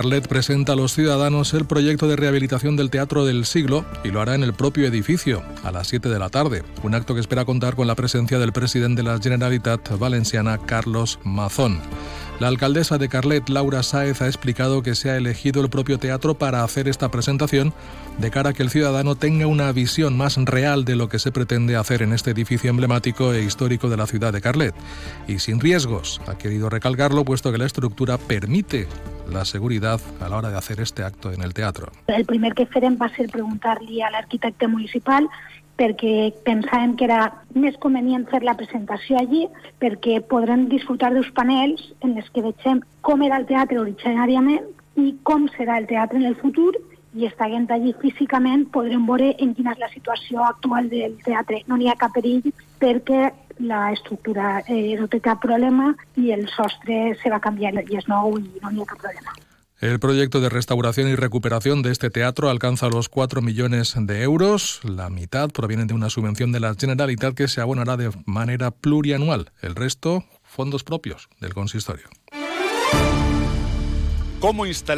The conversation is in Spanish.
Carlet presenta a los ciudadanos el proyecto de rehabilitación del Teatro del Siglo y lo hará en el propio edificio a las 7 de la tarde. Un acto que espera contar con la presencia del presidente de la Generalitat Valenciana, Carlos Mazón. La alcaldesa de Carlet, Laura Sáez, ha explicado que se ha elegido el propio teatro para hacer esta presentación de cara a que el ciudadano tenga una visión más real de lo que se pretende hacer en este edificio emblemático e histórico de la ciudad de Carlet. Y sin riesgos, ha querido recalcarlo puesto que la estructura permite la seguridad a la hora de hacer este acto en el teatro. El primer que farem va ser preguntar-li a l'arquitecte municipal perquè pensàvem que era més convenient fer la presentació allí perquè podrem disfrutar dels panels en els que vegem com era el teatre originàriament i com serà el teatre en el futur i estant allí físicament podrem veure en quina és la situació actual del teatre. No n'hi ha cap perill perquè la estructura eh, no cap problema i el sostre se va i és nou i no n'hi ha cap problema. El proyecto de restauración y recuperación de este teatro alcanza los 4 millones de euros. La mitad proviene de una subvención de la Generalitat que se abonará de manera plurianual. El resto, fondos propios del consistorio. ¿Cómo instalar